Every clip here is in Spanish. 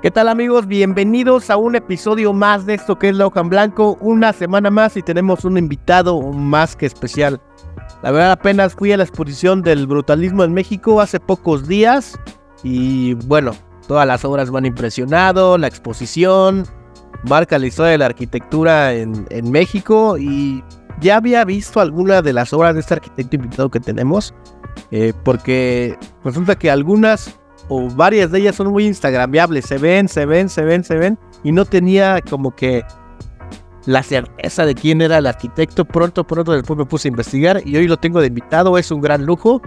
¿Qué tal amigos? Bienvenidos a un episodio más de esto que es La Hoja en Blanco. Una semana más y tenemos un invitado más que especial. La verdad apenas fui a la exposición del brutalismo en México hace pocos días y bueno, todas las obras me han impresionado, la exposición marca la historia de la arquitectura en, México y ya había visto alguna de las obras de este arquitecto invitado que tenemos, eh, porque resulta que algunas o varias de ellas son muy instagramiables, se ven, se ven, se ven, se ven, y no tenía como que la certeza de quién era el arquitecto. Pronto, pronto después me puse a investigar y hoy lo tengo de invitado, es un gran lujo.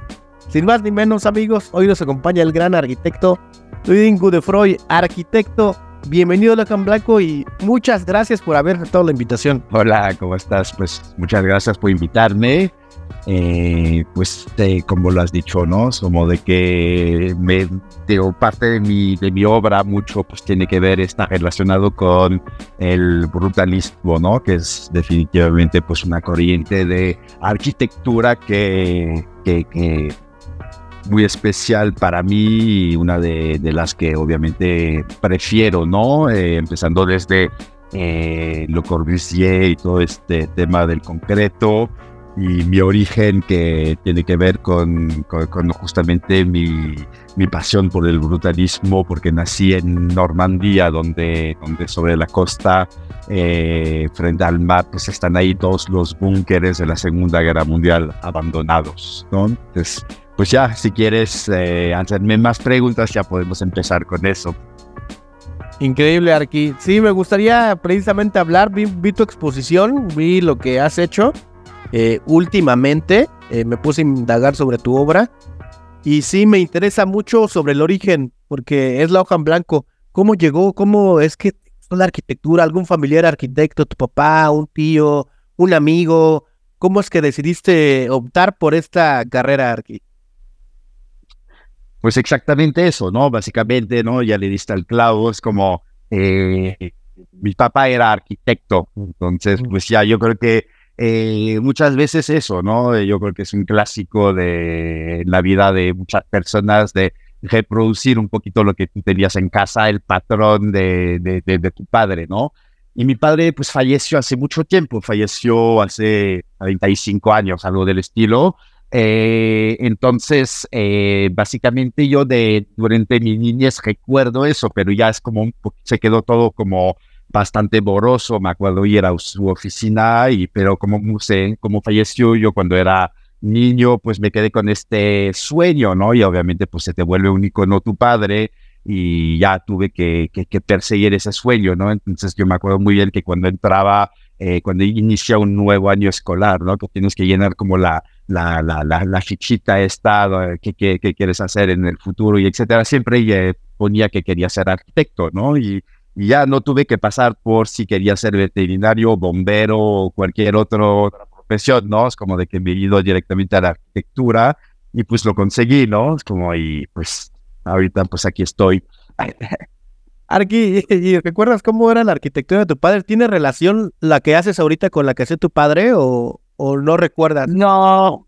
Sin más ni menos, amigos, hoy nos acompaña el gran arquitecto Luis Gudefroy, arquitecto. Bienvenido a Can Blanco y muchas gracias por haber aceptado la invitación. Hola, ¿cómo estás? Pues muchas gracias por invitarme. Eh, pues te, como lo has dicho, ¿no? Como de que me, parte de mi, de mi obra mucho pues tiene que ver, está relacionado con el brutalismo, ¿no? Que es definitivamente pues una corriente de arquitectura que, que, muy especial para mí y una de, de las que obviamente prefiero, ¿no? Eh, empezando desde eh, Le Corbusier y todo este tema del concreto y mi origen que tiene que ver con, justamente mi, mi, pasión por el brutalismo, porque nací en Normandía, donde, donde sobre la costa, eh, frente al mar, pues están ahí todos los búnkeres de la Segunda Guerra Mundial abandonados. Entonces, pues ya, si quieres eh, hacerme más preguntas, ya podemos empezar con eso. Increíble, Arqui. Sí, me gustaría precisamente hablar, vi tu exposición, vi lo que has hecho. Eh, últimamente eh, me puse a indagar sobre tu obra y sí me interesa mucho sobre el origen, porque es la hoja en blanco. ¿Cómo llegó? ¿Cómo es que la arquitectura? ¿Algún familiar arquitecto? ¿Tu papá? ¿Un tío? ¿Un amigo? ¿Cómo es que decidiste optar por esta carrera, Arqui? Pues exactamente eso, ¿no? Básicamente, ¿no? Ya le diste al clavo, es como, eh, mi papá era arquitecto, entonces, pues ya yo creo que eh, muchas veces eso, ¿no? Yo creo que es un clásico de la vida de muchas personas de reproducir un poquito lo que tú tenías en casa, el patrón de, de, de, de tu padre, ¿no? Y mi padre, pues, falleció hace mucho tiempo, falleció hace 35 años, algo del estilo, eh, entonces, eh, básicamente yo de durante mi niñez recuerdo eso, pero ya es como un se quedó todo como bastante borroso. Me acuerdo ir a su oficina y, pero como sé, como falleció yo cuando era niño, pues me quedé con este sueño, ¿no? Y obviamente, pues se te vuelve un icono tu padre y ya tuve que, que, que perseguir ese sueño, ¿no? Entonces yo me acuerdo muy bien que cuando entraba eh, cuando inicia un nuevo año escolar, ¿no? Que tienes que llenar como la, la, la, la, la fichita esta, qué, qué, qué, quieres hacer en el futuro y etcétera. Siempre ponía que quería ser arquitecto, ¿no? Y, y, ya no tuve que pasar por si quería ser veterinario, bombero o cualquier otro, otra profesión, ¿no? Es como de que me he ido directamente a la arquitectura y pues lo conseguí, ¿no? Es como, y pues ahorita pues aquí estoy. Arqui, ¿y recuerdas cómo era la arquitectura de tu padre? ¿Tiene relación la que haces ahorita con la que hace tu padre o, o no recuerdas? No,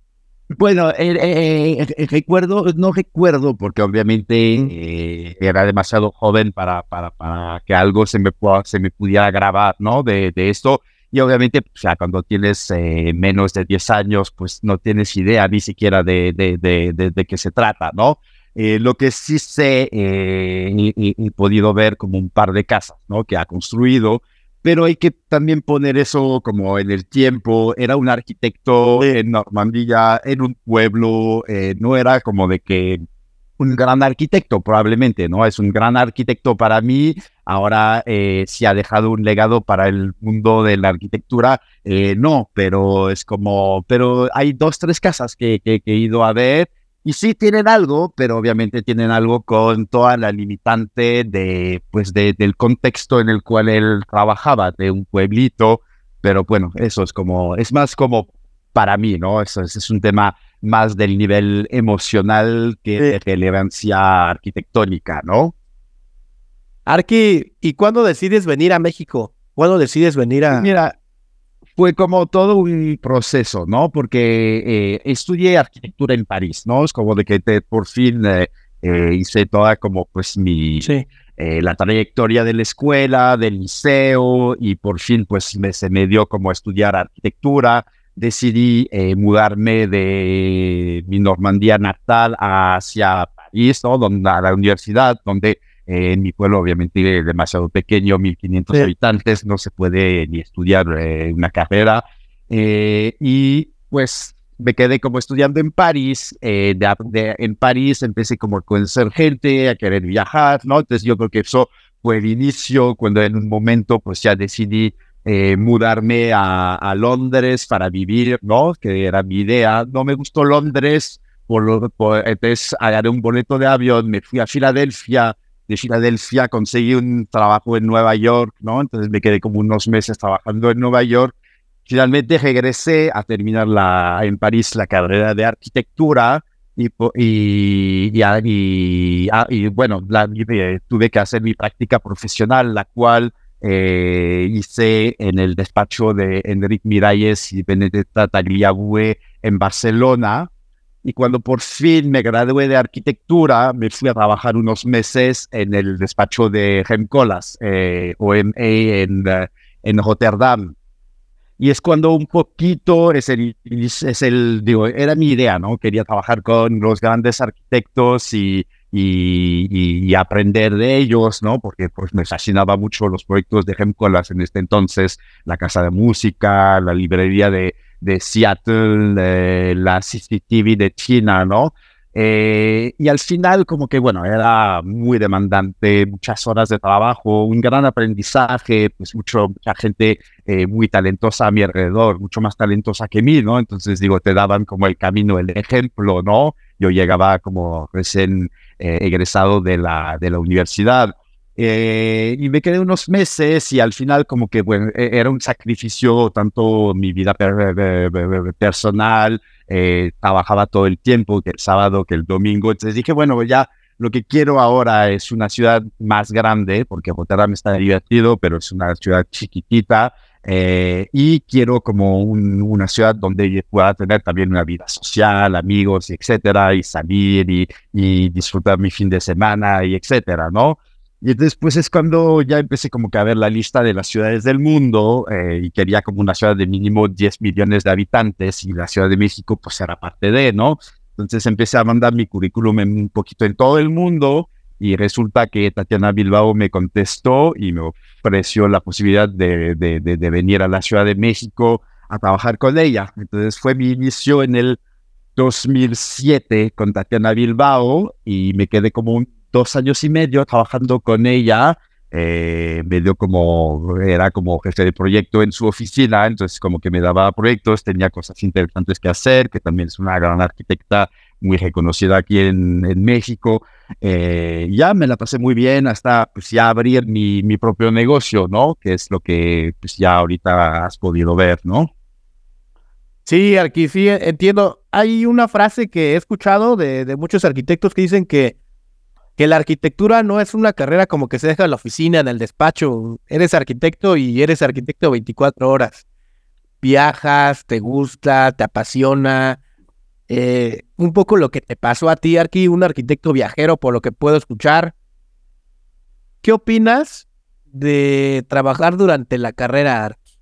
bueno, eh, eh, eh, recuerdo, no recuerdo, porque obviamente eh, era demasiado joven para, para, para que algo se me, se me pudiera grabar, ¿no? De, de esto. Y obviamente, o sea, cuando tienes menos de 10 años, pues no tienes idea ni siquiera de, de, de, de, de qué se trata, ¿no? Eh, lo que sí sé eh, y, y, y, he podido ver como un par de casas ¿no? que ha construido, pero hay que también poner eso como en el tiempo. Era un arquitecto en Normandía, en un pueblo, eh, no era como de que un gran arquitecto, probablemente, ¿no? Es un gran arquitecto para mí. Ahora eh, si ha dejado un legado para el mundo de la arquitectura, eh, no, pero es como, pero hay dos, tres casas que, que, he ido a ver y sí tienen algo, pero obviamente tienen algo con toda la limitante de, pues, de, del contexto en el cual él trabajaba, de un pueblito. Pero bueno, eso es como, es más como para mí, ¿no? Eso es, un tema más del nivel emocional que de relevancia arquitectónica, ¿no? Arqui, ¿y cuándo decides venir a México? ¿Cuándo decides venir a...? Mira, fue como todo un proceso, ¿no? Porque eh, estudié arquitectura en París, ¿no? Es como de que por fin eh, eh, hice toda como pues mi... la trayectoria de la escuela, del liceo y por fin pues me, se me dio como estudiar arquitectura. Decidí mudarme de mi Normandía natal hacia París, ¿no? Donde, a la universidad, donde en mi pueblo, obviamente, es demasiado pequeño, 1500 habitantes, no se puede ni estudiar eh, una carrera. Eh, y pues me quedé como estudiando en París. Eh, en París empecé como a conocer gente, a querer viajar, ¿no? Entonces yo creo que eso fue el inicio, cuando en un momento pues ya decidí mudarme a, a, Londres para vivir, ¿no? Que era mi idea. No me gustó Londres, por por, entonces agarré un boleto de avión, me fui a Filadelfia, de Filadelfia, conseguí un trabajo en Nueva York, ¿no? Entonces me quedé como unos meses trabajando en Nueva York. Finalmente regresé a terminar la, en París la carrera de arquitectura y, y, y, y bueno, la, eh, tuve que hacer mi práctica profesional, la cual eh, hice en el despacho de Enrique Miralles y Benedetta Tagliabue en Barcelona, y cuando por fin me gradué de arquitectura, me fui a trabajar unos meses en el despacho de Gemcolas, eh, OMA en, eh, en Rotterdam. Y es cuando un poquito es el, es el, digo, era mi idea, ¿no? Quería trabajar con los grandes arquitectos y, y, y, aprender de ellos, ¿no? Porque pues me fascinaba mucho los proyectos de Gemcolas en este entonces, la casa de música, la librería de, de Seattle, la CCTV de China, ¿no? Eh, y al final, como que, bueno, era muy demandante, muchas horas de trabajo, un gran aprendizaje, pues mucho, mucha gente eh, muy talentosa a mi alrededor, mucho más talentosa que mí, ¿no? Entonces, digo, te daban como el camino, el ejemplo, ¿no? Yo llegaba como recién eh, egresado de la, de la universidad. Eh, y me quedé unos meses y al final como que bueno, e-, era un sacrificio tanto mi vida personal, eh, trabajaba todo el tiempo, que el sábado, que el domingo. Entonces dije, bueno, ya lo que quiero ahora es una ciudad más grande, porque Rotterdam está divertido, pero es una ciudad chiquitita. Eh, y quiero como una ciudad donde pueda tener también una vida social, amigos, etcétera, y salir y, y disfrutar mi fin de semana y etcétera, ¿no? Y después es cuando ya empecé como que a ver la lista de las ciudades del mundo eh, y quería como una ciudad de mínimo 10 millones de habitantes y la Ciudad de México pues era parte de, ¿no? Entonces empecé a mandar mi currículum un poquito en todo el mundo y resulta que Tatiana Bilbao me contestó y me ofreció la posibilidad de, de, de, de venir a la Ciudad de México a trabajar con ella. Entonces fue mi inicio en el 2007 con Tatiana Bilbao y me quedé como un dos años y medio trabajando con ella. Eh, me dio como, era como jefe de proyecto en su oficina, entonces como que me daba proyectos, tenía cosas interesantes que hacer, que también es una gran arquitecta muy reconocida aquí en, México. Eh, ya me la pasé muy bien hasta pues ya abrir mi, mi propio negocio, ¿no? Que es lo que pues ya ahorita has podido ver, ¿no? Sí, aquí sí entiendo. Hay una frase que he escuchado de, de muchos arquitectos que dicen que que la arquitectura no es una carrera como que se deja en la oficina, en el despacho. Eres arquitecto y eres arquitecto 24 horas. Viajas, te gusta, te apasiona. Eh, un poco lo que te pasó a ti, Arqui, un arquitecto viajero, por lo que puedo escuchar. ¿Qué opinas de trabajar durante la carrera, Arqui?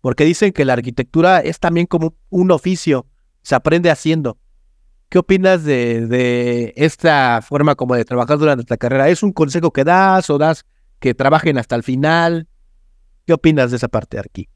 Porque dicen que la arquitectura es también como un oficio, se aprende haciendo. ¿Qué opinas de, esta forma como de trabajar durante la carrera? ¿Es un consejo que das o das que trabajen hasta el final? ¿Qué opinas de esa parte, Arqui?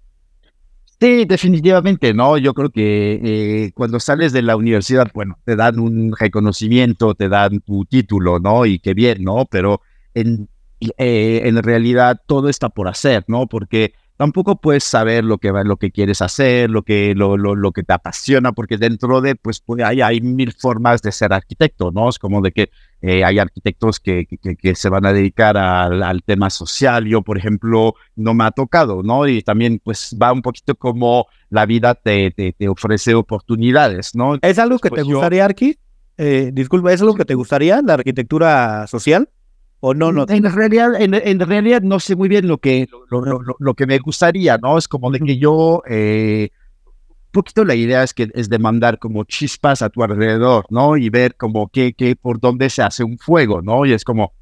Sí, definitivamente, ¿no? Yo creo que eh, cuando sales de la universidad, bueno, te dan un reconocimiento, te dan tu título, ¿no? Y qué bien, ¿no? Pero en, eh, en realidad todo está por hacer, ¿no? Porque tampoco puedes saber lo que, lo que quieres hacer, lo que, lo, lo, lo que te apasiona, porque dentro de, pues, pues hay, hay, mil formas de ser arquitecto, ¿no? Es como de que eh, hay arquitectos que, que, que, se van a dedicar al, al, tema social. Yo, por ejemplo, no me ha tocado, ¿no? Y también, pues, va un poquito como la vida te, te, te ofrece oportunidades, ¿no? ¿Es algo que pues te gustaría, yo... Arqui? Eh, disculpa, ¿es algo que te gustaría, la arquitectura social? ¿O no, no? En realidad, en, en realidad no sé muy bien lo que, lo, lo, lo, lo, que me gustaría, ¿no? Es como de que yo, eh, un poquito la idea es que es de mandar como chispas a tu alrededor, ¿no? Y ver como que, que por dónde se hace un fuego, ¿no? Y es como,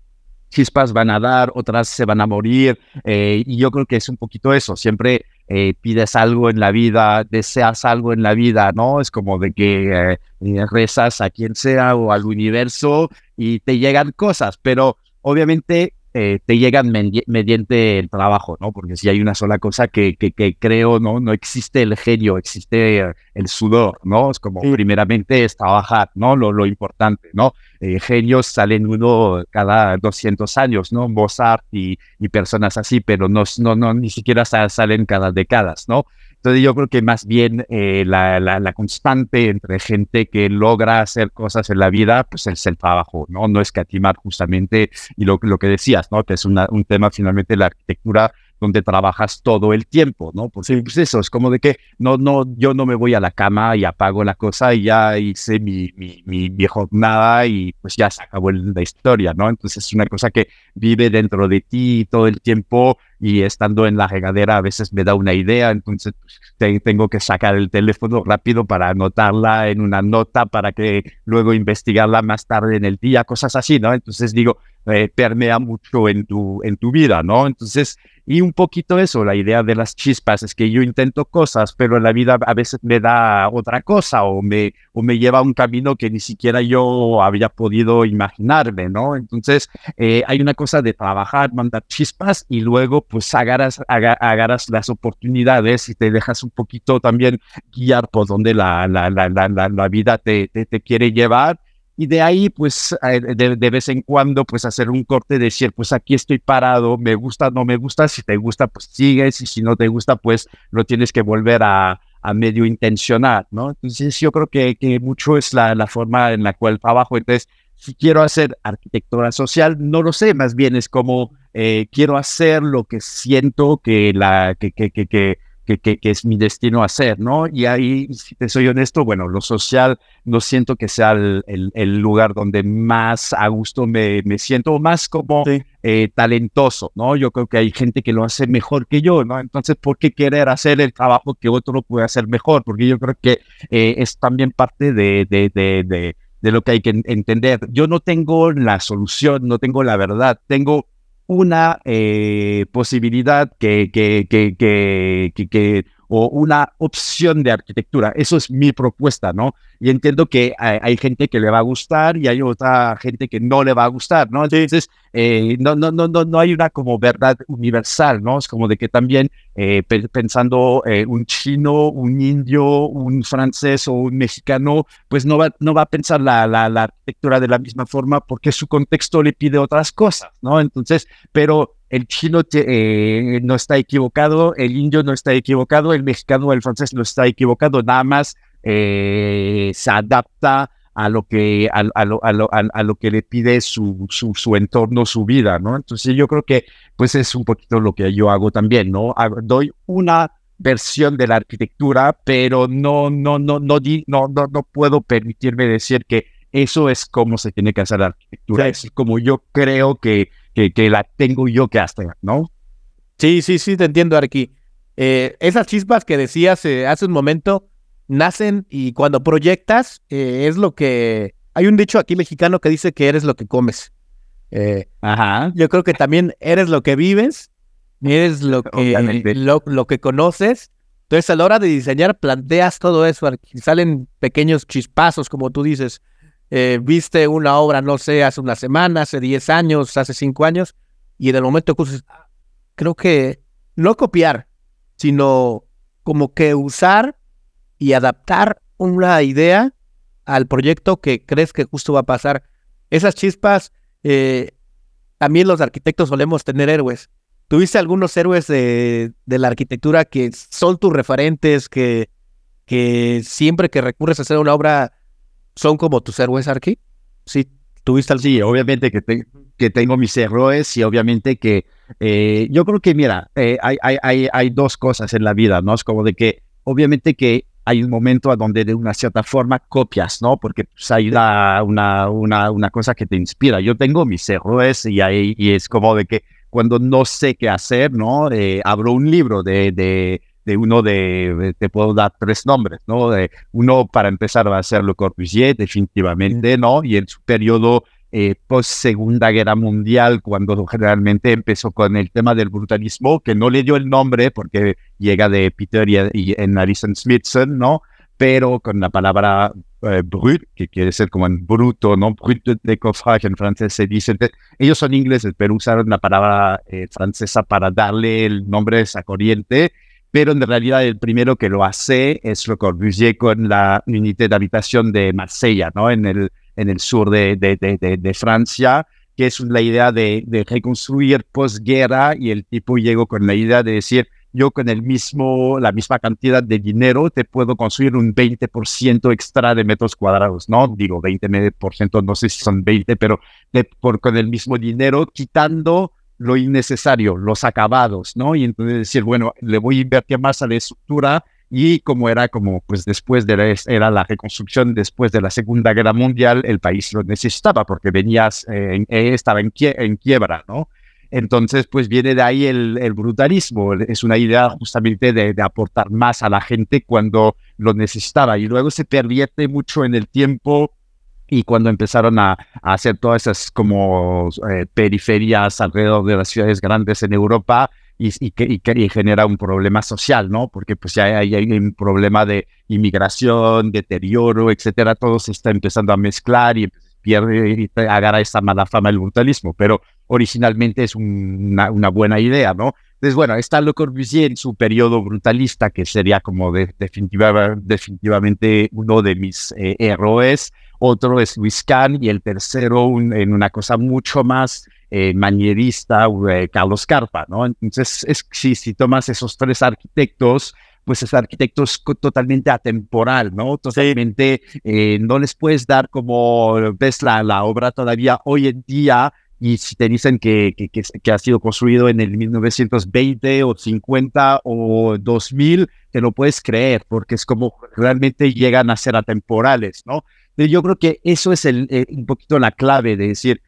chispas van a dar, otras se van a morir, eh, y yo creo que es un poquito eso, siempre eh, pides algo en la vida, deseas algo en la vida, ¿no? Es como de que eh, rezas a quien sea o al universo y te llegan cosas, pero obviamente eh, te llegan mediante el trabajo, ¿no? Porque si hay una sola cosa que, que, que, creo, ¿no? No existe el genio, existe el sudor, ¿no? Es como, sí. primeramente es trabajar, ¿no? Lo, lo importante, ¿no? Eh, genios salen uno cada 200 años, ¿no? Mozart y, y personas así, pero no, no, no, ni siquiera salen cada décadas, ¿no? Entonces yo creo que más bien eh, la, la, la, constante entre gente que logra hacer cosas en la vida, pues es el trabajo, ¿no? No escatimar justamente, y lo, lo que decías, ¿no? Que es una, un tema finalmente la arquitectura donde trabajas todo el tiempo, ¿no? Porque sí. pues eso, es como de que no, no, yo no me voy a la cama y apago la cosa y ya hice mi, mi, mi, mi jornada y pues ya se acabó la historia, ¿no? Entonces es una cosa que vive dentro de ti todo el tiempo y estando en la regadera a veces me da una idea, entonces te, tengo que sacar el teléfono rápido para anotarla en una nota para que luego investigarla más tarde en el día, cosas así, ¿no? Entonces digo, eh, permea mucho en tu, en tu vida, ¿no? Entonces, y un poquito eso, la idea de las chispas es que yo intento cosas, pero la vida a veces me da otra cosa o me, o me lleva a un camino que ni siquiera yo había podido imaginarme, ¿no? Entonces, eh, hay una cosa de trabajar, mandar chispas y luego pues agarras, agarras las oportunidades y te dejas un poquito también guiar por donde la, la, la, la, la vida te, te, quiere llevar y de ahí, pues, de, de, vez en cuando, pues, hacer un corte, decir, pues, aquí estoy parado, me gusta, no me gusta, si te gusta, pues, sigues, y si no te gusta, pues, lo tienes que volver a, a medio intencionar, ¿no? Entonces, yo creo que, que mucho es la, la forma en la cual trabajo. Entonces, si quiero hacer arquitectura social, no lo sé, más bien es como eh, quiero hacer lo que siento que, la, que, que, que, que que, que, que, es mi destino hacer, ¿no? Y ahí, si te soy honesto, bueno, lo social no siento que sea el, el, el lugar donde más a gusto me, me siento, más como sí. eh, talentoso, ¿no? Yo creo que hay gente que lo hace mejor que yo, ¿no? Entonces, ¿por qué querer hacer el trabajo que otro puede hacer mejor? Porque yo creo que eh, es también parte de, de, de, de, de lo que hay que entender. Yo no tengo la solución, no tengo la verdad, tengo una eh, posibilidad que, que, que, que, que o una opción de arquitectura. Eso es mi propuesta, ¿no? Y entiendo que hay, hay, gente que le va a gustar y hay otra gente que no le va a gustar, ¿no? Entonces, eh, no, no, no, no, no hay una como verdad universal, ¿no? Es como de que también eh, pensando eh, un chino, un indio, un francés o un mexicano, pues no va, no va a pensar la, la, la arquitectura de la misma forma porque su contexto le pide otras cosas, ¿no? Entonces, pero el chino te, eh, no está equivocado, el indio no está equivocado, el mexicano o el francés no está equivocado, nada más eh, se adapta a lo que a, a, lo, a, lo, a, lo, que le pide su, su, su, entorno, su vida, ¿no? Entonces yo creo que pues es un poquito lo que yo hago también, ¿no? Doy una versión de la arquitectura, pero no, no, no, no, no, no, no puedo permitirme decir que eso es como se tiene que hacer la arquitectura, sí. es como yo creo que que, que, la tengo yo que hacer, ¿no? Sí, sí, sí, te entiendo, Arqui. Eh, esas chispas que decías eh, hace un momento nacen y cuando proyectas eh, es lo que... Hay un dicho aquí mexicano que dice que eres lo que comes. Ajá. Yo creo que también eres lo que vives, eres lo que, lo, lo, que conoces. Entonces a la hora de diseñar planteas todo eso, Arqui. salen pequeños chispazos, como tú dices eh, viste una obra, no sé, hace una semana, hace 10 años, hace 5 años, y en el momento que creo que no copiar, sino como que usar y adaptar una idea al proyecto que crees que justo va a pasar. Esas chispas, eh, también los arquitectos solemos tener héroes. ¿Tuviste algunos héroes de, la arquitectura que son tus referentes, que, que siempre que recurres a hacer una obra son como tus héroes, Arqui? Sí, tuviste algo. Sí, obviamente que, que tengo mis héroes y obviamente que eh, yo creo que, mira, eh, hay, hay, hay, dos cosas en la vida, ¿no? Es como de que, obviamente que hay un momento a donde de una cierta forma copias, ¿no? Porque pues, hay una, una, una, cosa que te inspira. Yo tengo mis héroes y, y es como de que cuando no sé qué hacer, ¿no? Eh, abro un libro de, de, de uno de, te puedo dar tres nombres, ¿no? De, uno para empezar va a ser Le Corbusier, definitivamente, ¿no? Y en su periodo eh, post Segunda Guerra Mundial, cuando generalmente empezó con el tema del brutalismo, que no le dio el nombre porque llega de Peter y, y en Alison Smithson, ¿no? Pero con la palabra eh, brut, que quiere ser como en bruto, ¿no? Brut de coffrage en francés se dice. Ellos son ingleses, pero usaron la palabra eh, francesa para darle el nombre de esa corriente pero en realidad el primero que lo hace es Le Corbusier con la unidad de habitación de Marsella, ¿no? En el, en el sur de, de, de, de Francia, que es la idea de, reconstruir posguerra y el tipo llegó con la idea de decir, yo con el mismo, la misma cantidad de dinero te puedo construir un 20% extra de metros cuadrados, ¿no? Digo 20%, no sé si son 20, pero por, con el mismo dinero, quitando lo innecesario, los acabados, ¿no? Y entonces decir, bueno, le voy a invertir más a la estructura y como era como pues después de la, era la reconstrucción después de la Segunda Guerra Mundial, el país lo necesitaba porque venías, eh, eh, estaba en, en, quiebra, ¿no? Entonces, pues viene de ahí el, el brutalismo, es una idea justamente de, de, aportar más a la gente cuando lo necesitaba y luego se pervierte mucho en el tiempo y cuando empezaron a, hacer todas esas como eh, periferias alrededor de las ciudades grandes en Europa, y, que, y, genera un problema social, ¿no? Porque pues ya hay, hay, un problema de inmigración, deterioro, etcétera, todo se está empezando a mezclar y pierde y agarra esa mala fama el brutalismo, pero originalmente es una, una, buena idea, ¿no? Entonces, bueno, está Le Corbusier en su periodo brutalista, que sería como de, definitivamente uno de mis eh, héroes, otro es Luis Kahn y el tercero en una cosa mucho más eh, manierista, eh, Carlos Carpa, ¿no? Entonces, es, si, si tomas esos tres arquitectos, pues es arquitectos totalmente atemporal, ¿no? Totalmente, eh, no les puedes dar como, ves la, la obra todavía hoy en día, y si te dicen que, que, que, ha sido construido en el 1920 o 50 o 2000, te lo puedes creer, porque es como realmente llegan a ser atemporales, ¿no? Yo creo que eso es el, un poquito la clave de decir,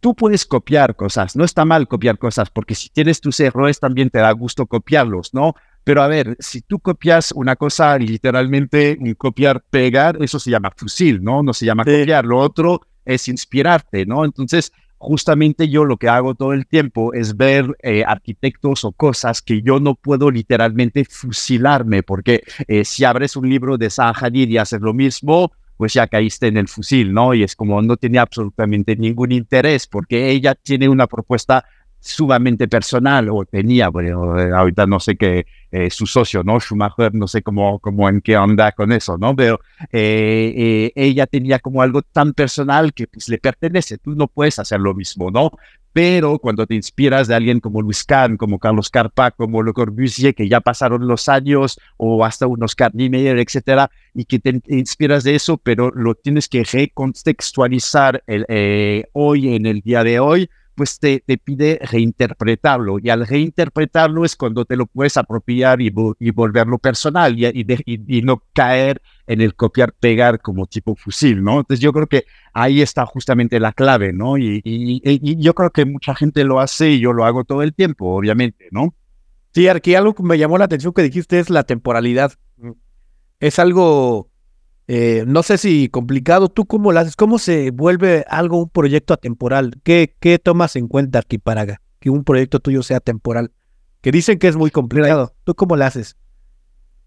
tú puedes copiar cosas, no está mal copiar cosas, porque si tienes tus errores también te da gusto copiarlos, ¿no? Pero a ver, si tú copias una cosa literalmente, copiar, pegar, eso se llama fusil, ¿no? No se llama copiar. Lo otro es inspirarte, ¿no? Entonces, justamente yo lo que hago todo el tiempo es ver eh, arquitectos o cosas que yo no puedo literalmente fusilarme, porque eh, si abres un libro de Hadid y haces lo mismo, pues ya caíste en el fusil, ¿no? Y es como no tenía absolutamente ningún interés porque ella tiene una propuesta sumamente personal, o tenía, bueno, eh, ahorita no sé qué, eh, su socio, ¿no? Schumacher, no sé cómo, cómo en qué anda con eso, ¿no? Pero eh, ella tenía como algo tan personal que pues le pertenece, tú no puedes hacer lo mismo, ¿no? pero cuando te inspiras de alguien como Luis Kahn, como Carlos Carpa, como Le Corbusier, que ya pasaron los años, o hasta un Oscar Niemeyer, etcétera, y que te inspiras de eso, pero lo tienes que recontextualizar el, eh, hoy, en el día de hoy, pues te, te, pide reinterpretarlo. Y al reinterpretarlo es cuando te lo puedes apropiar y, y volverlo personal y, y, y, no caer en el copiar-pegar como tipo fusil, ¿no? Entonces yo creo que ahí está justamente la clave, ¿no? Y, yo creo que mucha gente lo hace y yo lo hago todo el tiempo, obviamente, ¿no? Sí, aquí algo que me llamó la atención que dijiste es la temporalidad. Es algo eh, no sé si complicado. ¿Tú cómo lo haces? ¿Cómo se vuelve algo un proyecto atemporal? ¿Qué, qué tomas en cuenta aquí para que un proyecto tuyo sea temporal? Que dicen que es muy complicado. ¿Tú cómo lo haces?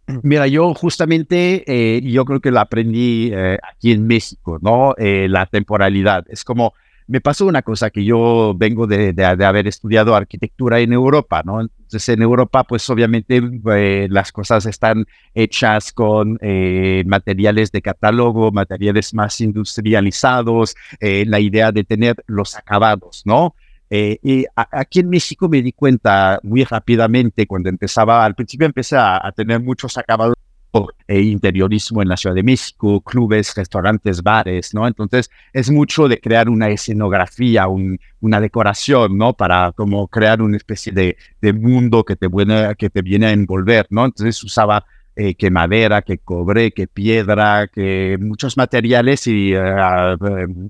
Mira, yo justamente, eh, yo creo que lo aprendí eh, aquí en México, ¿no? la temporalidad. Es como, me pasó una cosa que yo vengo de, de, haber estudiado arquitectura en Europa, ¿no? Entonces en Europa, pues obviamente eh, las cosas están hechas con eh, materiales de catálogo, materiales más industrializados, eh, la idea de tener los acabados, ¿no? y aquí en México me di cuenta muy rápidamente cuando empezaba, al principio empecé a tener muchos acabados e interiorismo en la Ciudad de México, clubes, restaurantes, bares, ¿no? Entonces es mucho de crear una escenografía, una decoración, ¿no? Para como crear una especie de, mundo que te, viene, que te viene a envolver, ¿no? Entonces usaba eh, que madera, que cobre, que piedra, que muchos materiales y eh,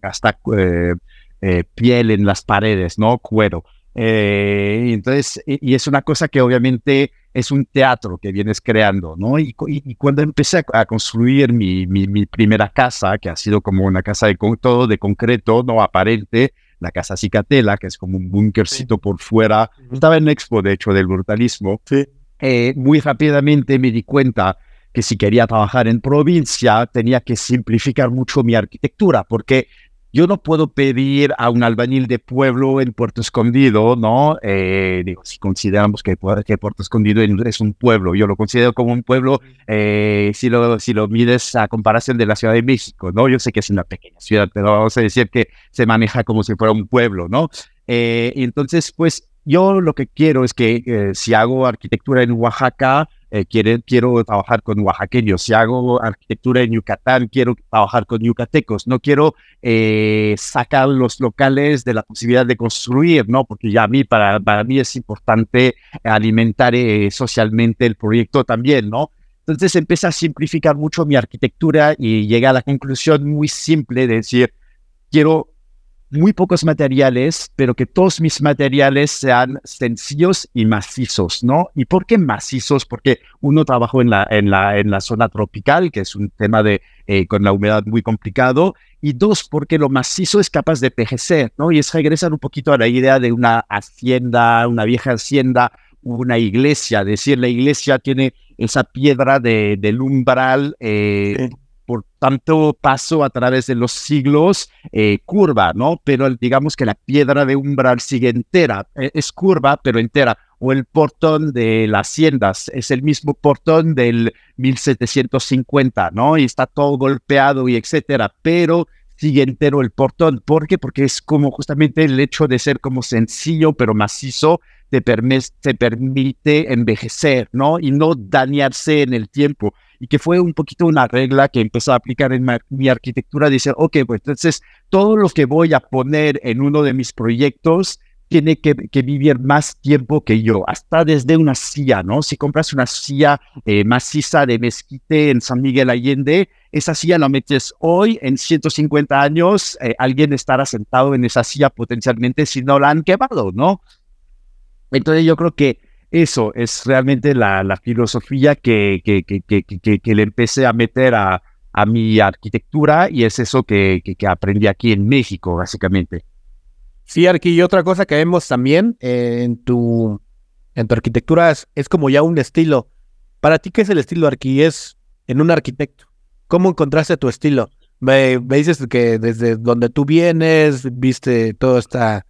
hasta eh, piel en las paredes, ¿no? Cuero. entonces, y es una cosa que obviamente es un teatro que vienes creando, ¿no? Y, cuando empecé a, construir mi, mi, primera casa, que ha sido como una casa de todo de concreto, no aparente, la casa Cicatela, que es como un búnkercito por fuera, estaba en Expo, de hecho, del brutalismo, sí. Eh, muy rápidamente me di cuenta que si quería trabajar en provincia tenía que simplificar mucho mi arquitectura, porque yo no puedo pedir a un albañil de pueblo en Puerto Escondido, ¿no? Eh, digo, si consideramos que, Puerto Escondido es un pueblo, yo lo considero como un pueblo eh, si, lo, si lo mides a comparación de la Ciudad de México, ¿no? Yo sé que es una pequeña ciudad, pero vamos a decir que se maneja como si fuera un pueblo, ¿no? Eh, entonces, pues yo lo que quiero es que si hago arquitectura en Oaxaca, eh, quiero trabajar con oaxaqueños, si hago arquitectura en Yucatán, quiero trabajar con yucatecos, no quiero eh, sacar los locales de la posibilidad de construir, ¿no? Porque ya a mí, para, para mí es importante alimentar eh, socialmente el proyecto también, ¿no? Entonces empecé a simplificar mucho mi arquitectura y llegué a la conclusión muy simple de decir, quiero muy pocos materiales, pero que todos mis materiales sean sencillos y macizos, ¿no? ¿Y por qué macizos? Porque uno trabajó en la, en la, en la zona tropical, que es un tema de, eh, con la humedad muy complicado, y dos, porque lo macizo es capaz de envejecer, ¿no? Y es regresar un poquito a la idea de una hacienda, una vieja hacienda, una iglesia, decir, la iglesia tiene esa piedra de, del umbral, eh, por tanto paso a través de los siglos eh, curva, ¿no? Pero digamos que la piedra de umbral sigue entera, e, es curva, pero entera. O el portón de las haciendas, es el mismo portón del 1750, ¿no? Y está todo golpeado y etcétera, pero sigue entero el portón. ¿Por qué? Porque es como justamente el hecho de ser como sencillo pero macizo te, te permite envejecer, ¿no? Y no dañarse en el tiempo y que fue un poquito una regla que empezó a aplicar en mi arquitectura, dice, ok, pues entonces todo lo que voy a poner en uno de mis proyectos tiene que, vivir más tiempo que yo, hasta desde una silla, ¿no? Si compras una silla eh, maciza de mezquite en San Miguel Allende, esa silla la metes hoy, en 150 años, eh, alguien estará sentado en esa silla potencialmente si no la han quemado, ¿no? Entonces yo creo que eso es realmente la, la filosofía que, que, que, le empecé a meter a, a mi arquitectura y es eso que, que, aprendí aquí en México, básicamente. Sí, Arqui, y otra cosa que vemos también eh, en, tu, en tu arquitectura es, como ya un estilo. Para ti, ¿qué es el estilo, Arqui? Es en un arquitecto. ¿Cómo encontraste tu estilo? Me, dices que desde donde tú vienes, viste toda esta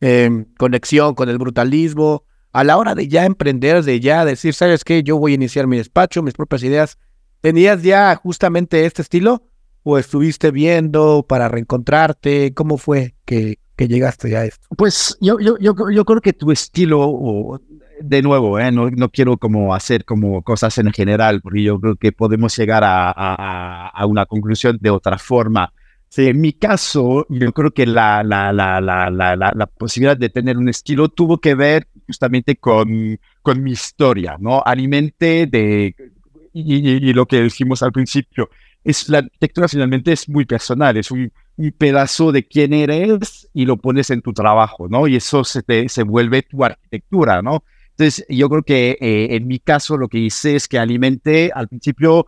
em, conexión con el brutalismo, a la hora de ya emprender, de ya decir, ¿sabes qué? Yo voy a iniciar mi despacho, mis propias ideas. ¿Tenías ya justamente este estilo? ¿O estuviste viendo para reencontrarte? ¿Cómo fue que, que llegaste a esto? Pues yo, yo, yo, yo creo que tu estilo, de nuevo, ¿eh? no, no quiero como hacer como cosas en general, porque yo creo que podemos llegar a, a, a una conclusión de otra forma. Sí, en mi caso, yo creo que la, la, la, la, posibilidad de tener un estilo tuvo que ver justamente con, con mi historia, ¿no? Alimente de, y, lo que dijimos al principio, es la arquitectura finalmente es muy personal, es un, pedazo de quién eres y lo pones en tu trabajo, ¿no? Y eso se, te, se vuelve tu arquitectura, ¿no? Entonces, yo creo que eh, en mi caso lo que hice es que alimenté al principio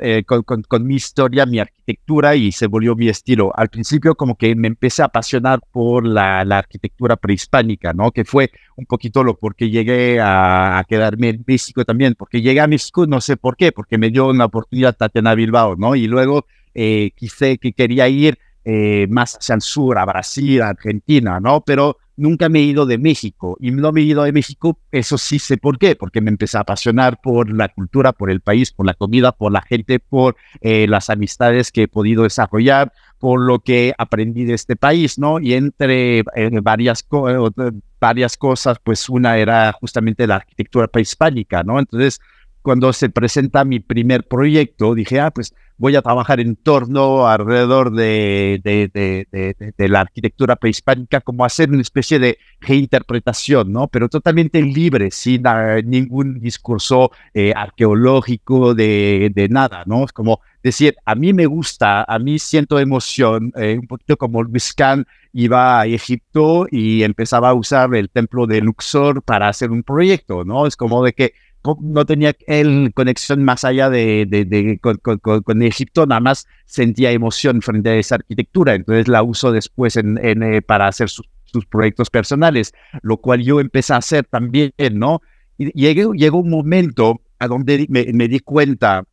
eh, con, mi historia, mi arquitectura y se volvió mi estilo. Al principio como que me empecé a apasionar por la, arquitectura prehispánica, ¿no? Que fue un poquito lo porque llegué a, quedarme en México también, porque llegué a México, no sé por qué, porque me dio una oportunidad Tatiana Bilbao, ¿no? Y luego eh, quise que quería ir eh, más hacia el sur, a Brasil, a Argentina, ¿no? Pero nunca me he ido de México y no me he ido de México, eso sí sé por qué, porque me empecé a apasionar por la cultura, por el país, por la comida, por la gente, por eh, las amistades que he podido desarrollar, por lo que aprendí de este país, ¿no? Y entre eh, varias, varias cosas, pues una era justamente la arquitectura prehispánica, ¿no? Entonces, cuando se presenta mi primer proyecto, dije, ah, pues voy a trabajar en torno alrededor de, la arquitectura prehispánica, como hacer una especie de reinterpretación, ¿no? Pero totalmente libre, sin ah, ningún discurso eh, arqueológico de, nada, ¿no? Es como decir, a mí me gusta, a mí siento emoción, eh, un poquito como Luis Kahn iba a Egipto y empezaba a usar el templo de Luxor para hacer un proyecto, ¿no? Es como de que no tenía él conexión más allá de, de, con, Egipto, nada más sentía emoción frente a esa arquitectura, entonces la uso después en, eh, para hacer sus, proyectos personales, lo cual yo empecé a hacer también, ¿no? Y llegó, llegó un momento a donde me, di cuenta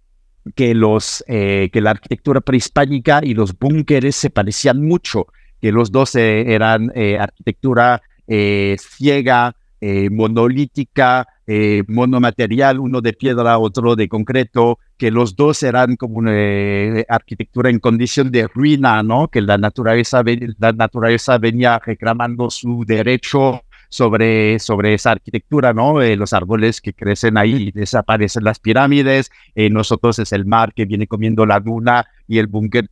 que, los, eh, que la arquitectura prehispánica y los búnkeres se parecían mucho, que los dos eh, eran arquitectura ciega, monolítica, eh, monomaterial, uno de piedra, otro de concreto, que los dos eran como una eh, arquitectura en condición de ruina, ¿no? Que la naturaleza, la naturaleza venía reclamando su derecho sobre, sobre esa arquitectura, ¿no? Eh, los árboles que crecen ahí, desaparecen las pirámides, nosotros es el mar que viene comiendo la duna y el búnker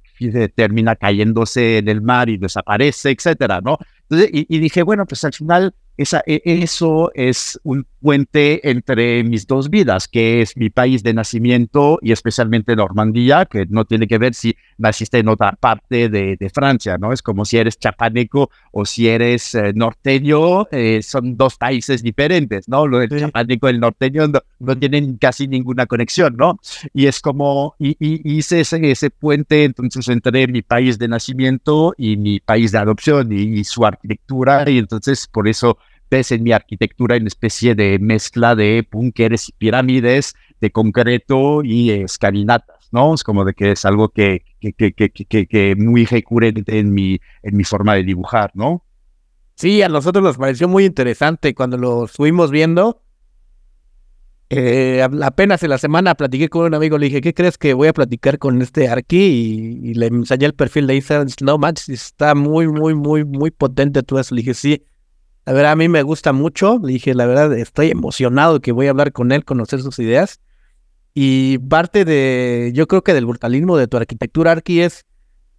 termina cayéndose en el mar y desaparece, etcétera, ¿no? Entonces, y dije, bueno, pues al final esa, e, eso es un puente entre mis dos vidas, que es mi país de nacimiento y especialmente Normandía, que no tiene que ver si naciste en otra parte de, Francia, ¿no? Es como si eres chapaneco o si eres eh, norteño, eh, son dos países diferentes, ¿no? Lo del chapaneco y el norteño no, tienen casi ninguna conexión, ¿no? Y es como, y, hice ese, ese, puente entonces entre mi país de nacimiento y mi país de adopción y su arquitectura, y entonces por eso ves en mi arquitectura una especie de mezcla de búnkeres y pirámides, de concreto y escalinatas, ¿no? Es como de que es algo que, que, que, que, que muy recurrente en mi, en mi forma de dibujar, ¿no? Sí, a nosotros nos pareció muy interesante cuando lo estuvimos viendo. Eh, apenas en la semana platiqué con un amigo, le dije, ¿qué crees que voy a platicar con este Arqui? Y, le enseñé el perfil de no manches, está muy, muy, muy, muy potente todo eso. Le dije, sí, la verdad, a mí me gusta mucho. Le dije, la verdad, estoy emocionado que voy a hablar con él, conocer sus ideas. Y parte de, yo creo que del brutalismo de tu arquitectura, Arqui, es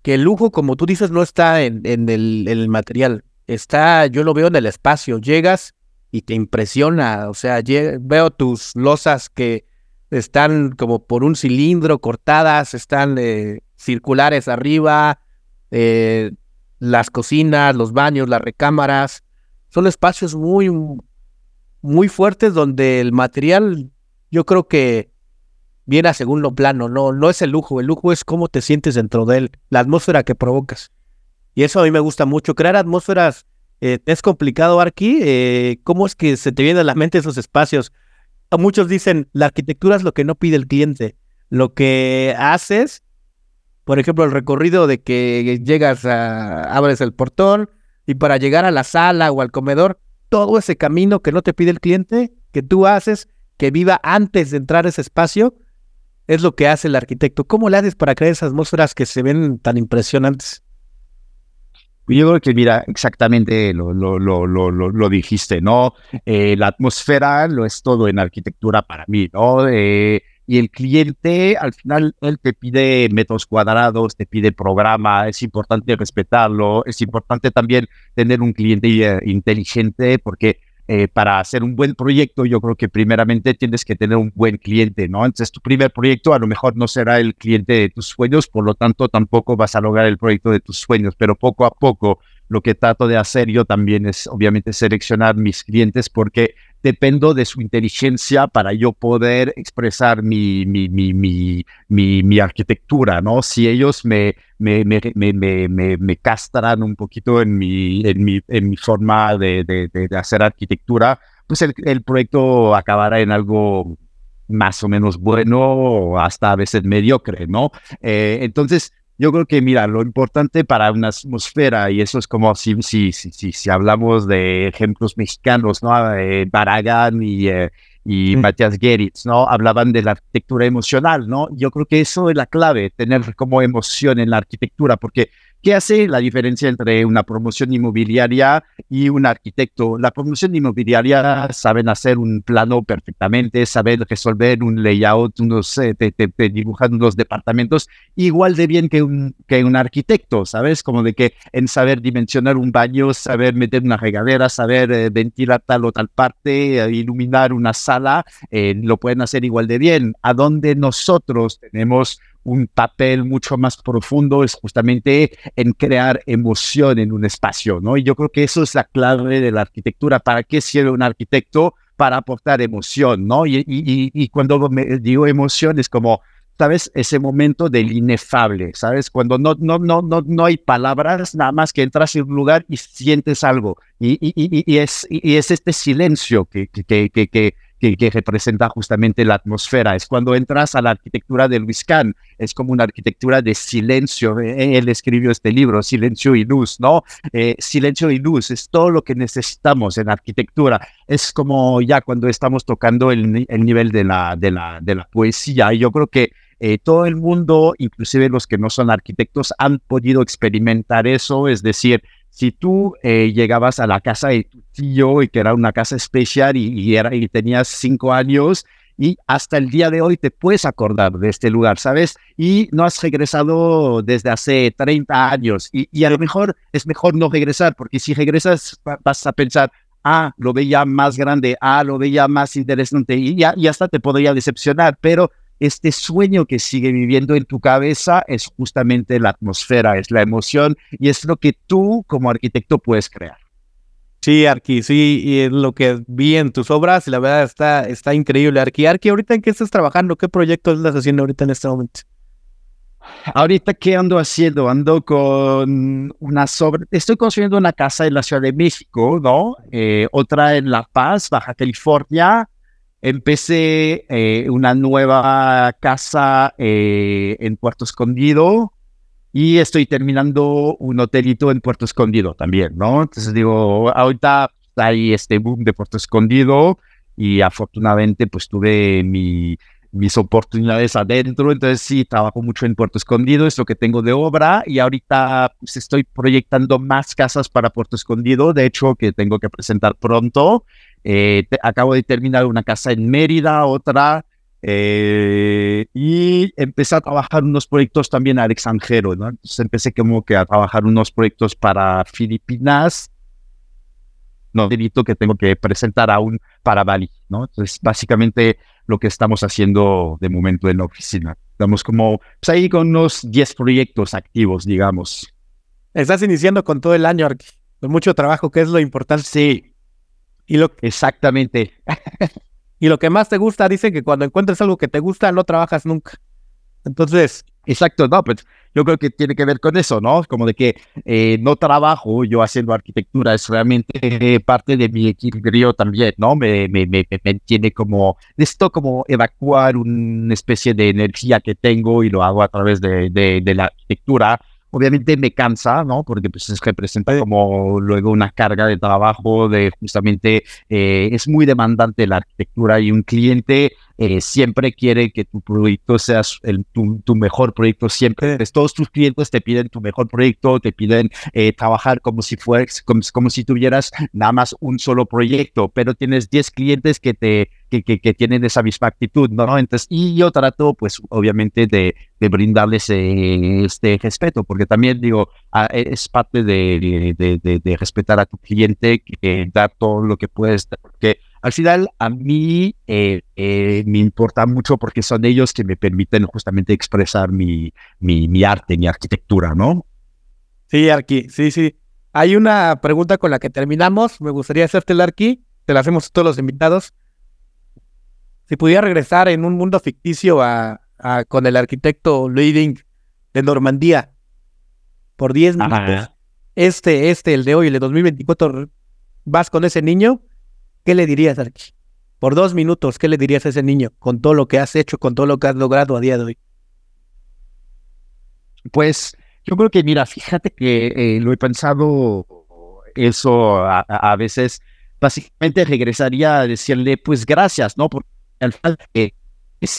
que el lujo, como tú dices, no está en, el, material. Está, yo lo veo en el espacio. Llegas y te impresiona. O sea, veo tus losas que están como por un cilindro cortadas, están eh, circulares arriba, eh, las cocinas, los baños, las recámaras son espacios muy, muy fuertes donde el material yo creo que viene a segundo plano, no, no es el lujo, el lujo es cómo te sientes dentro de él, la atmósfera que provocas. Y eso a mí me gusta mucho, crear atmósferas eh, es complicado aquí, eh, ¿cómo es que se te vienen a la mente esos espacios? Muchos dicen, la arquitectura es lo que no pide el cliente, lo que haces, por ejemplo, el recorrido de que llegas a, abres el portón, y para llegar a la sala o al comedor, todo ese camino que no te pide el cliente, que tú haces, que viva antes de entrar a ese espacio, es lo que hace el arquitecto. ¿Cómo le haces para crear esas atmósferas que se ven tan impresionantes? Yo creo que, mira, exactamente lo, lo, lo, lo, lo dijiste, ¿no? Eh, la atmósfera lo es todo en arquitectura para mí, ¿no? Eh, y el cliente al final él te pide metros cuadrados, te pide programa, es importante respetarlo, es importante también tener un cliente eh, inteligente porque eh, para hacer un buen proyecto yo creo que primeramente tienes que tener un buen cliente, ¿no? Entonces tu primer proyecto a lo mejor no será el cliente de tus sueños, por lo tanto tampoco vas a lograr el proyecto de tus sueños, pero poco a poco lo que trato de hacer yo también es obviamente seleccionar mis clientes porque dependo de su inteligencia para yo poder expresar mi, mi, mi, mi, mi, arquitectura, ¿no? Si ellos me, me, me, me, castran un poquito en mi, en mi, en mi forma de, de, de hacer arquitectura, pues el, el proyecto acabará en algo más o menos bueno hasta a veces mediocre, ¿no? Eh, entonces, yo creo que, mira, lo importante para una atmósfera, y eso es como si, si, si, si, hablamos de ejemplos mexicanos, ¿no? Eh, Baragán y, eh, y Matías Geritz, ¿no? Hablaban de la arquitectura emocional, ¿no? Yo creo que eso es la clave, tener como emoción en la arquitectura, porque ¿Qué hace la diferencia entre una promoción inmobiliaria y un arquitecto? La promoción inmobiliaria saben hacer un plano perfectamente, saben resolver un layout, unos, eh, te, dibujan unos departamentos igual de bien que un, que un arquitecto, ¿sabes? Como de que en saber dimensionar un baño, saber meter una regadera, saber eh, ventilar tal o tal parte, eh, iluminar una sala, lo pueden hacer igual de bien. A donde nosotros tenemos un papel mucho más profundo es justamente en crear emoción en un espacio, ¿no? Y yo creo que eso es la clave de la arquitectura. ¿Para qué sirve un arquitecto? Para aportar emoción, ¿no? Y, y, cuando me digo emoción es como, ¿sabes? Ese momento del inefable, ¿sabes? Cuando no, no, no, no, no hay palabras, nada más que entras en un lugar y sientes algo. Y, y es, y es este silencio que, que, que que, representa justamente la atmósfera. Es cuando entras a la arquitectura de Luis Kahn, es como una arquitectura de silencio. Eh, él escribió este libro, Silencio y Luz, ¿no? Eh, silencio y luz es todo lo que necesitamos en arquitectura. Es como ya cuando estamos tocando el, el nivel de la, de, la, de la poesía. Y yo creo que eh, todo el mundo, inclusive los que no son arquitectos, han podido experimentar eso, es decir, si tú eh, llegabas a la casa de tu tío y que era una casa especial y, era, y tenías cinco años y hasta el día de hoy te puedes acordar de este lugar, ¿sabes? Y no has regresado desde hace 30 años y, y a lo mejor es mejor no regresar porque si regresas vas a pensar, ah, lo veía más grande, ah, lo veía más interesante y y hasta te podría decepcionar, pero este sueño que sigue viviendo en tu cabeza es justamente la atmósfera, es la emoción y es lo que tú como arquitecto puedes crear. Sí, Arqui, sí, y es lo que vi en tus obras y la verdad está, está increíble. Arqui, Arqui, ¿ahorita en qué estás trabajando? ¿Qué proyecto estás haciendo ahorita en este momento? Ahorita, ¿qué ando haciendo? Ando con una sobre... Estoy construyendo una casa en la Ciudad de México, ¿no? Eh, otra en La Paz, Baja California, Empecé eh, una nueva casa eh, en Puerto Escondido y estoy terminando un hotelito en Puerto Escondido también, ¿no? Entonces digo, ahorita hay este boom de Puerto Escondido y afortunadamente pues tuve mi, mis oportunidades adentro, entonces sí, trabajo mucho en Puerto Escondido, es lo que tengo de obra y ahorita pues, estoy proyectando más casas para Puerto Escondido, de hecho que tengo que presentar pronto eh, acabo de terminar una casa en Mérida, otra, eh, y empecé a trabajar unos proyectos también al extranjero, ¿no? Entonces empecé como que a trabajar unos proyectos para Filipinas, no, delito que tengo que presentar aún para Bali, ¿no? Entonces, básicamente lo que estamos haciendo de momento en la oficina. Estamos como, pues ahí con unos 10 proyectos activos, digamos. Estás iniciando con todo el año, con mucho trabajo, que es lo importante. Sí, y lo, Exactamente. y lo que más te gusta, dice que cuando encuentres algo que te gusta, no trabajas nunca. Entonces. Exacto, no, pues yo creo que tiene que ver con eso, ¿no? Como de que eh, no trabajo yo haciendo arquitectura, es realmente parte de mi equilibrio también, ¿no? Me, me, me, me tiene como, esto como evacuar una especie de energía que tengo y lo hago a través de, de, de la arquitectura Obviamente me cansa, ¿no? Porque pues es representa como luego una carga de trabajo, de justamente eh, es muy demandante la arquitectura y un cliente eh, siempre quiere que tu proyecto sea el, tu, mejor proyecto siempre. Todos tus clientes te piden tu mejor proyecto, te piden eh, trabajar como si fueras, como, como, si tuvieras nada más un solo proyecto, pero tienes 10 clientes que te que, que, tienen esa misma actitud, ¿no? Entonces, y yo trato, pues, obviamente, de, de brindarles eh, este respeto, porque también digo, ah, es parte de, de, de, respetar a tu cliente, que dar todo lo que puedes, porque al final a mí eh, eh, me importa mucho porque son ellos que me permiten justamente expresar mi, mi, mi arte, mi arquitectura, ¿no? Sí, Arqui, sí, sí. Hay una pregunta con la que terminamos. Me gustaría hacerte el Arqui. Te la hacemos a todos los invitados. Si pudiera regresar en un mundo ficticio a, con el arquitecto Leading de Normandía por 10 minutos, este, este, el de hoy, el de 2024, vas con ese niño ¿qué le dirías, Archie? Por dos minutos, ¿qué le dirías a ese niño con todo lo que has hecho, con todo lo que has logrado a día de hoy? Pues Yo creo que, mira, fíjate que eh, lo he pensado eso a, veces, básicamente regresaría a decirle, pues gracias, ¿no? Porque al final eh,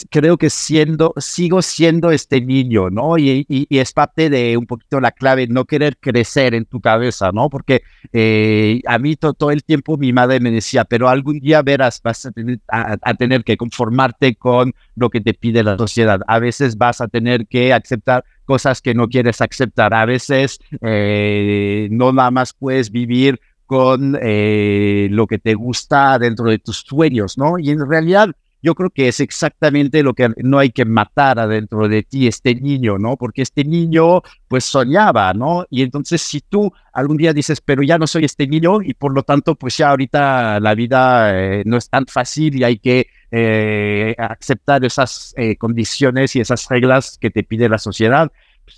creo que siendo, sigo siendo este niño, ¿no? Y, es parte de un poquito la clave, no querer crecer en tu cabeza, ¿no? Porque eh, a mí todo el tiempo mi madre me decía, pero algún día verás, vas a tener, a, tener que conformarte con lo que te pide la sociedad. A veces vas a tener que aceptar cosas que no quieres aceptar. A veces eh, no nada más puedes vivir con lo que te gusta dentro de tus sueños, ¿no? Y en realidad yo creo que es exactamente lo que no hay que matar adentro de ti, este niño, ¿no? Porque este niño, pues soñaba, ¿no? Y entonces si tú algún día dices, pero ya no soy este niño y por lo tanto, pues ya ahorita la vida eh, no es tan fácil y hay que eh, aceptar esas eh, condiciones y esas reglas que te pide la sociedad,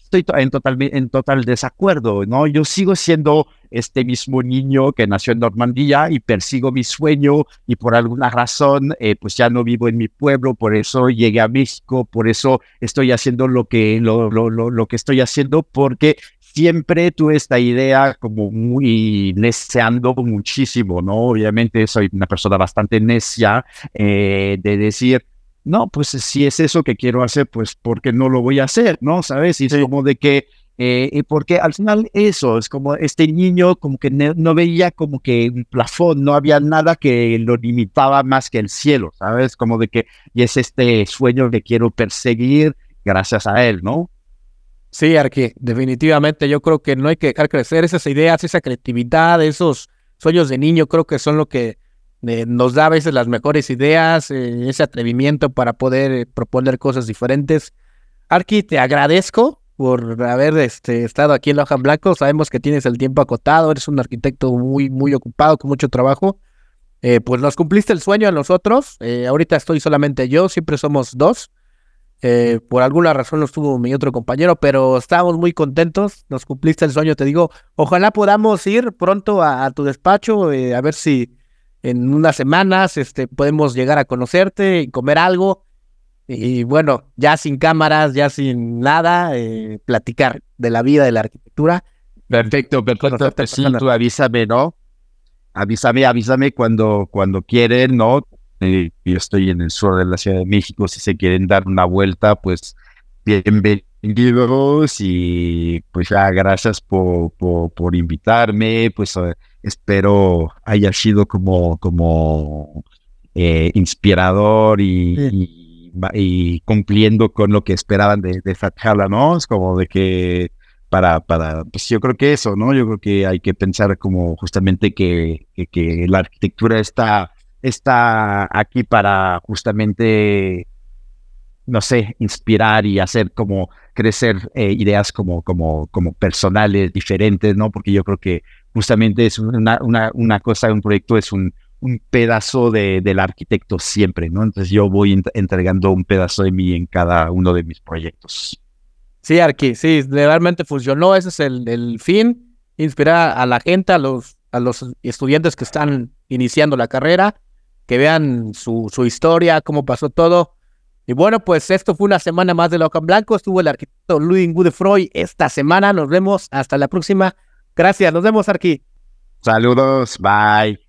estoy en total, en total desacuerdo, ¿no? Yo sigo siendo este mismo niño que nació en Normandía y persigo mi sueño y por alguna razón eh, pues ya no vivo en mi pueblo, por eso llegué a México, por eso estoy haciendo lo que, lo, lo, lo, que estoy haciendo porque siempre tuve esta idea como muy deseando muchísimo, ¿no? Obviamente soy una persona bastante necia eh, de decir, no, pues si es eso que quiero hacer, pues porque no lo voy a hacer, ¿no? ¿Sabes? Y es como de que, eh, porque al final eso, es como este niño como que no, veía como que un plafón, no había nada que lo limitaba más que el cielo, ¿sabes? Como de que, y es este sueño que quiero perseguir gracias a él, ¿no? Sí, Arqui, definitivamente yo creo que no hay que dejar crecer esas ideas, esa creatividad, esos sueños de niño, creo que son lo que eh, nos da a veces las mejores ideas, eh, ese atrevimiento para poder eh, proponer cosas diferentes. Arki, te agradezco por haber este, estado aquí en La en Blanco. Sabemos que tienes el tiempo acotado, eres un arquitecto muy, muy ocupado, con mucho trabajo. pues nos cumpliste el sueño a nosotros. ahorita estoy solamente yo, siempre somos dos. por alguna razón no estuvo mi otro compañero, pero estamos muy contentos. Nos cumpliste el sueño, te digo. Ojalá podamos ir pronto a tu despacho, a ver si en unas semanas este, podemos llegar a conocerte y comer algo. Y bueno, ya sin cámaras, ya sin nada, eh, platicar de la vida de la arquitectura. Perfecto, perfecto. Sí, tú avísame, ¿no? Avísame, avísame cuando, cuando quieren, ¿no? Eh, yo estoy en el sur de la Ciudad de México, si se quieren dar una vuelta, pues bienvenidos y pues ya gracias por, por, por invitarme, pues eh, espero haya sido como, como eh, inspirador y, y, cumpliendo con lo que esperaban de, de esta charla, ¿no? Es como de que para, para, pues yo creo que eso, ¿no? Yo creo que hay que pensar como justamente que, que, la arquitectura está, está aquí para justamente no sé, inspirar y hacer como crecer eh, ideas como, como, como personales, diferentes, ¿no? Porque yo creo que justamente es una, una, una cosa, un proyecto es un, un pedazo de, del arquitecto siempre, ¿no? Entonces yo voy entregando un pedazo de mí en cada uno de mis proyectos. Sí, Arqui, sí, realmente funcionó, ese es el, el fin, inspirar a la gente, a los, a los estudiantes que están iniciando la carrera, que vean su, su historia, cómo pasó todo. Y bueno, pues esto fue una semana más de Locan Blanco. Estuvo el arquitecto Louis Godefroy esta semana. Nos vemos hasta la próxima. Gracias, nos vemos aquí. Saludos, bye.